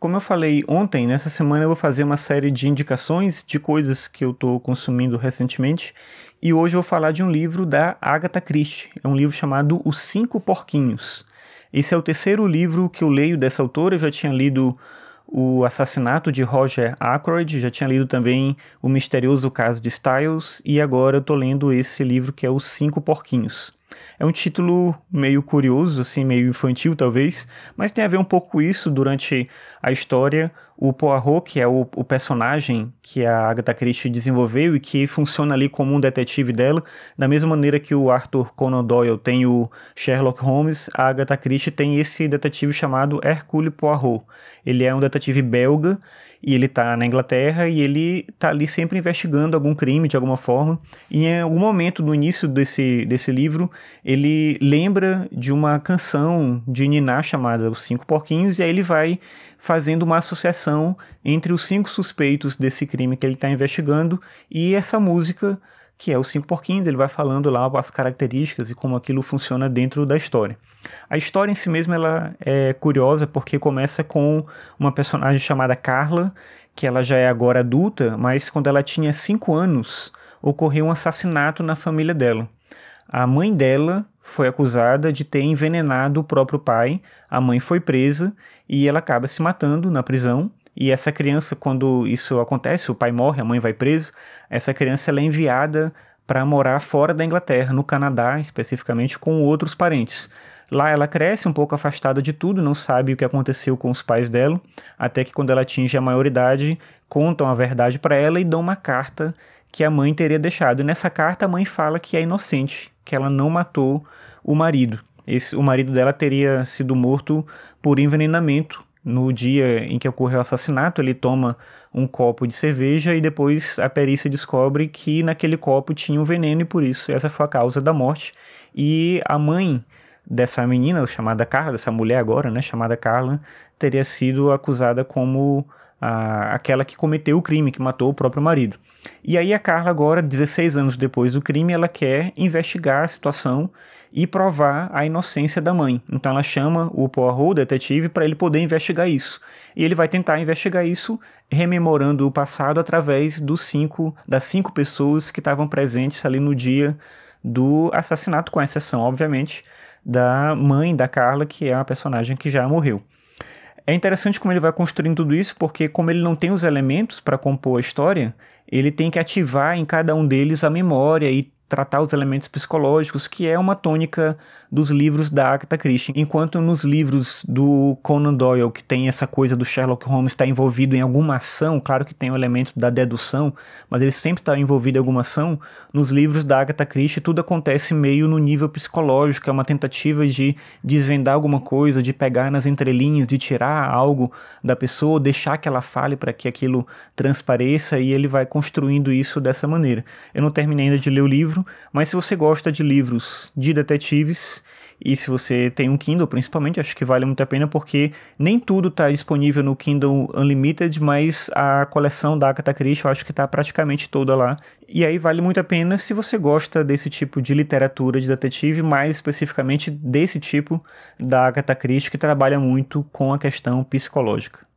Como eu falei ontem, nessa semana eu vou fazer uma série de indicações de coisas que eu estou consumindo recentemente. E hoje eu vou falar de um livro da Agatha Christie. É um livro chamado Os Cinco Porquinhos. Esse é o terceiro livro que eu leio dessa autora. Eu já tinha lido O Assassinato de Roger Ackroyd, já tinha lido também O Misterioso Caso de Styles, e agora eu estou lendo esse livro que é Os Cinco Porquinhos. É um título meio curioso, assim, meio infantil talvez, mas tem a ver um pouco com isso durante a história. O Poirot, que é o, o, personagem que a Agatha Christie desenvolveu e que funciona ali como um detetive dela, da mesma maneira que o Arthur Conan Doyle tem o Sherlock Holmes, a Agatha Christie tem esse detetive chamado Hercule Poirot. Ele é um detetive belga e ele está na Inglaterra e ele está ali sempre investigando algum crime de alguma forma. E em algum momento no início desse, desse livro, ele lembra de uma canção de Niná chamada Os Cinco Porquinhos e aí ele vai fazendo uma associação entre os cinco suspeitos desse crime que ele está investigando e essa música que é os cinco porquinhos, ele vai falando lá as características e como aquilo funciona dentro da história. A história em si mesma ela é curiosa porque começa com uma personagem chamada Carla, que ela já é agora adulta, mas quando ela tinha cinco anos ocorreu um assassinato na família dela. A mãe dela foi acusada de ter envenenado o próprio pai, a mãe foi presa e ela acaba se matando na prisão. E essa criança, quando isso acontece, o pai morre, a mãe vai presa, essa criança é enviada para morar fora da Inglaterra, no Canadá especificamente, com outros parentes. Lá ela cresce um pouco afastada de tudo, não sabe o que aconteceu com os pais dela, até que quando ela atinge a maioridade, contam a verdade para ela e dão uma carta que a mãe teria deixado. E nessa carta a mãe fala que é inocente, que ela não matou o marido. Esse, o marido dela teria sido morto por envenenamento no dia em que ocorreu o assassinato. Ele toma um copo de cerveja e depois a perícia descobre que naquele copo tinha um veneno e por isso essa foi a causa da morte. E a mãe dessa menina, chamada Carla, dessa mulher agora, né, chamada Carla, teria sido acusada como a, aquela que cometeu o crime, que matou o próprio marido. E aí a Carla agora, 16 anos depois do crime, ela quer investigar a situação e provar a inocência da mãe. Então ela chama o Poirot, o detetive, para ele poder investigar isso. E ele vai tentar investigar isso rememorando o passado através dos cinco, das cinco pessoas que estavam presentes ali no dia do assassinato, com exceção, obviamente, da mãe da Carla, que é a personagem que já morreu. É interessante como ele vai construindo tudo isso, porque como ele não tem os elementos para compor a história, ele tem que ativar em cada um deles a memória e tratar os elementos psicológicos, que é uma tônica dos livros da Agatha Christie. Enquanto nos livros do Conan Doyle, que tem essa coisa do Sherlock Holmes estar tá envolvido em alguma ação, claro que tem o elemento da dedução, mas ele sempre está envolvido em alguma ação, nos livros da Agatha Christie tudo acontece meio no nível psicológico, é uma tentativa de desvendar alguma coisa, de pegar nas entrelinhas, de tirar algo da pessoa, deixar que ela fale para que aquilo transpareça e ele vai construindo isso dessa maneira. Eu não terminei ainda de ler o livro, livro, mas se você gosta de livros de detetives e se você tem um Kindle, principalmente, acho que vale muito a pena porque nem tudo está disponível no Kindle Unlimited, mas a coleção da Agatha Christie eu acho que está praticamente toda lá. E aí vale muito a pena se você gosta desse tipo de literatura de detetive, mais especificamente desse tipo da Agatha Christie que trabalha muito com a questão psicológica.